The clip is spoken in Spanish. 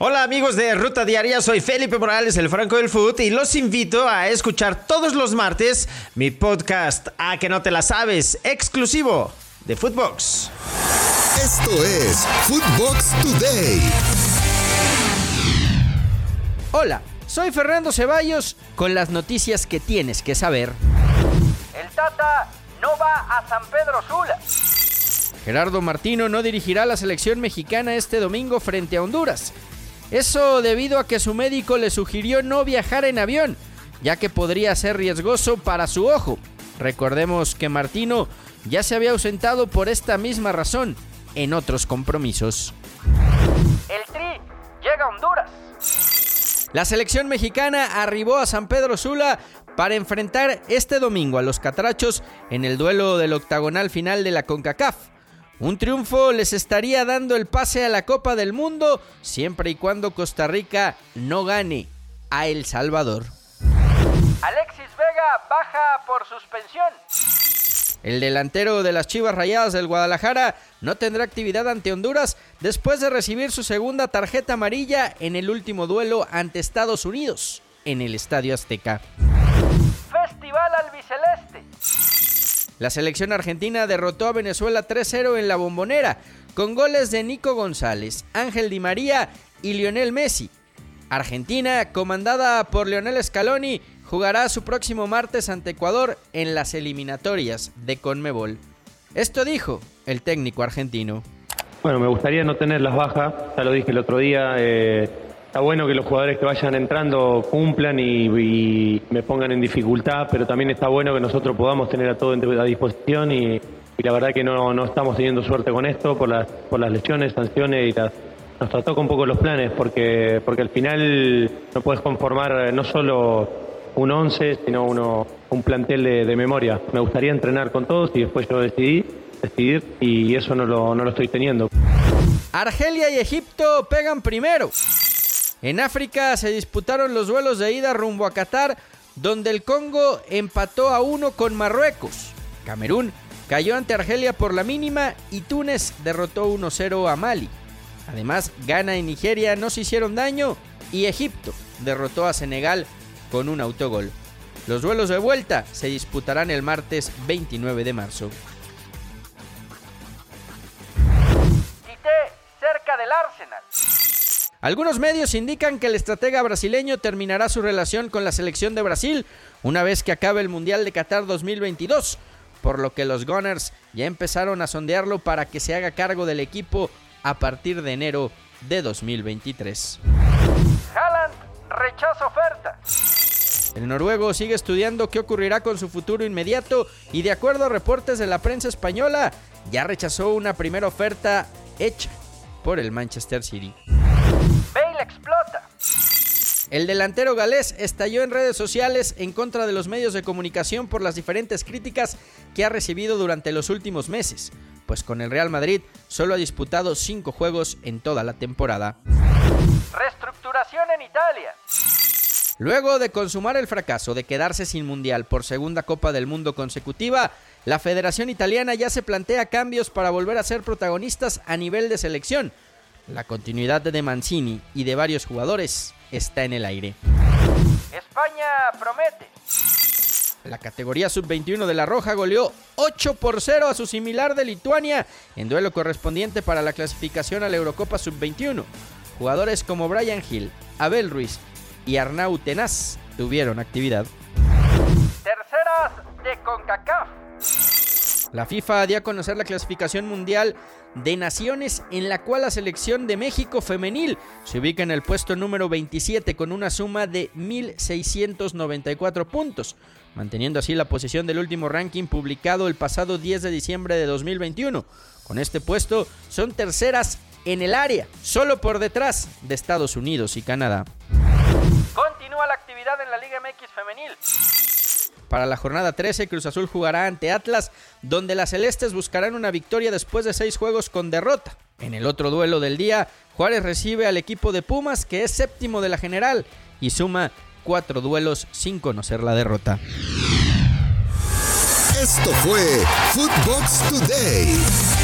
Hola amigos de Ruta Diaria, soy Felipe Morales, el Franco del Foot, y los invito a escuchar todos los martes mi podcast A que no te la sabes, exclusivo de Footbox. Esto es Footbox Today. Hola, soy Fernando Ceballos con las noticias que tienes que saber. El Tata no va a San Pedro Sula. Gerardo Martino no dirigirá la selección mexicana este domingo frente a Honduras. Eso debido a que su médico le sugirió no viajar en avión, ya que podría ser riesgoso para su ojo. Recordemos que Martino ya se había ausentado por esta misma razón en otros compromisos. El Tri llega a Honduras. La selección mexicana arribó a San Pedro Sula para enfrentar este domingo a los Catrachos en el duelo del octagonal final de la CONCACAF. Un triunfo les estaría dando el pase a la Copa del Mundo siempre y cuando Costa Rica no gane a El Salvador. Alexis Vega baja por suspensión. El delantero de las Chivas Rayadas del Guadalajara no tendrá actividad ante Honduras después de recibir su segunda tarjeta amarilla en el último duelo ante Estados Unidos en el Estadio Azteca. La selección argentina derrotó a Venezuela 3-0 en la bombonera, con goles de Nico González, Ángel Di María y Lionel Messi. Argentina, comandada por Lionel Scaloni, jugará su próximo martes ante Ecuador en las eliminatorias de Conmebol. Esto dijo el técnico argentino. Bueno, me gustaría no tener las bajas, ya lo dije el otro día. eh, está bueno que los jugadores que vayan entrando cumplan y, me pongan en dificultad, pero también está bueno que nosotros podamos tener a todo a disposición y, la verdad que no, no estamos teniendo suerte con esto por las, por las lesiones, sanciones y las, nos trató con un poco los planes porque, porque al final no puedes conformar eh, no solo un 11, sino uno, un plantel de, de memoria. Me gustaría entrenar con todos y después yo decidí decidir y eso no lo, no lo estoy teniendo. Argelia y Egipto pegan primero. En África se disputaron los duelos de ida rumbo a Qatar, donde el Congo empató a uno con Marruecos. Camerún cayó ante Argelia por la mínima y Túnez derrotó 1-0 a Mali. Además, Ghana y Nigeria no se hicieron daño y Egipto derrotó a Senegal con un autogol. Los duelos de vuelta se disputarán el martes 29 de marzo. Algunos medios indican que el estratega brasileño terminará su relación con la selección de Brasil una vez que acabe el Mundial de Qatar 2022, por lo que los Gunners ya empezaron a sondearlo para que se haga cargo del equipo a partir de enero de 2023. Haaland rechaza oferta. El noruego sigue estudiando qué ocurrirá con su futuro inmediato y de acuerdo a reportes de la prensa española, ya rechazó una primera oferta hecha por el Manchester City. Explota. El delantero galés estalló en redes sociales en contra de los medios de comunicación por las diferentes críticas que ha recibido durante los últimos meses, pues con el Real Madrid solo ha disputado 5 juegos en toda la temporada. Reestructuración en Italia. Luego de consumar el fracaso de quedarse sin mundial por segunda Copa del Mundo consecutiva, la Federación Italiana ya se plantea cambios para volver a ser protagonistas a nivel de selección. La continuidad de Mancini y de varios jugadores está en el aire. España promete. La categoría sub-21 de La Roja goleó 8 por 0 a su similar de Lituania en duelo correspondiente para la clasificación a la Eurocopa sub-21. Jugadores como Brian Hill, Abel Ruiz y Arnau Tenaz tuvieron actividad. Terceras de CONCACAF. La FIFA dio a conocer la clasificación mundial de naciones en la cual la selección de México femenil se ubica en el puesto número 27 con una suma de 1.694 puntos, manteniendo así la posición del último ranking publicado el pasado 10 de diciembre de 2021. Con este puesto son terceras en el área, solo por detrás de Estados Unidos y Canadá. Continúa la actividad en la Liga MX femenil. Para la jornada 13, Cruz Azul jugará ante Atlas, donde las celestes buscarán una victoria después de seis juegos con derrota. En el otro duelo del día, Juárez recibe al equipo de Pumas, que es séptimo de la general, y suma cuatro duelos sin conocer la derrota. Esto fue Footbox Today.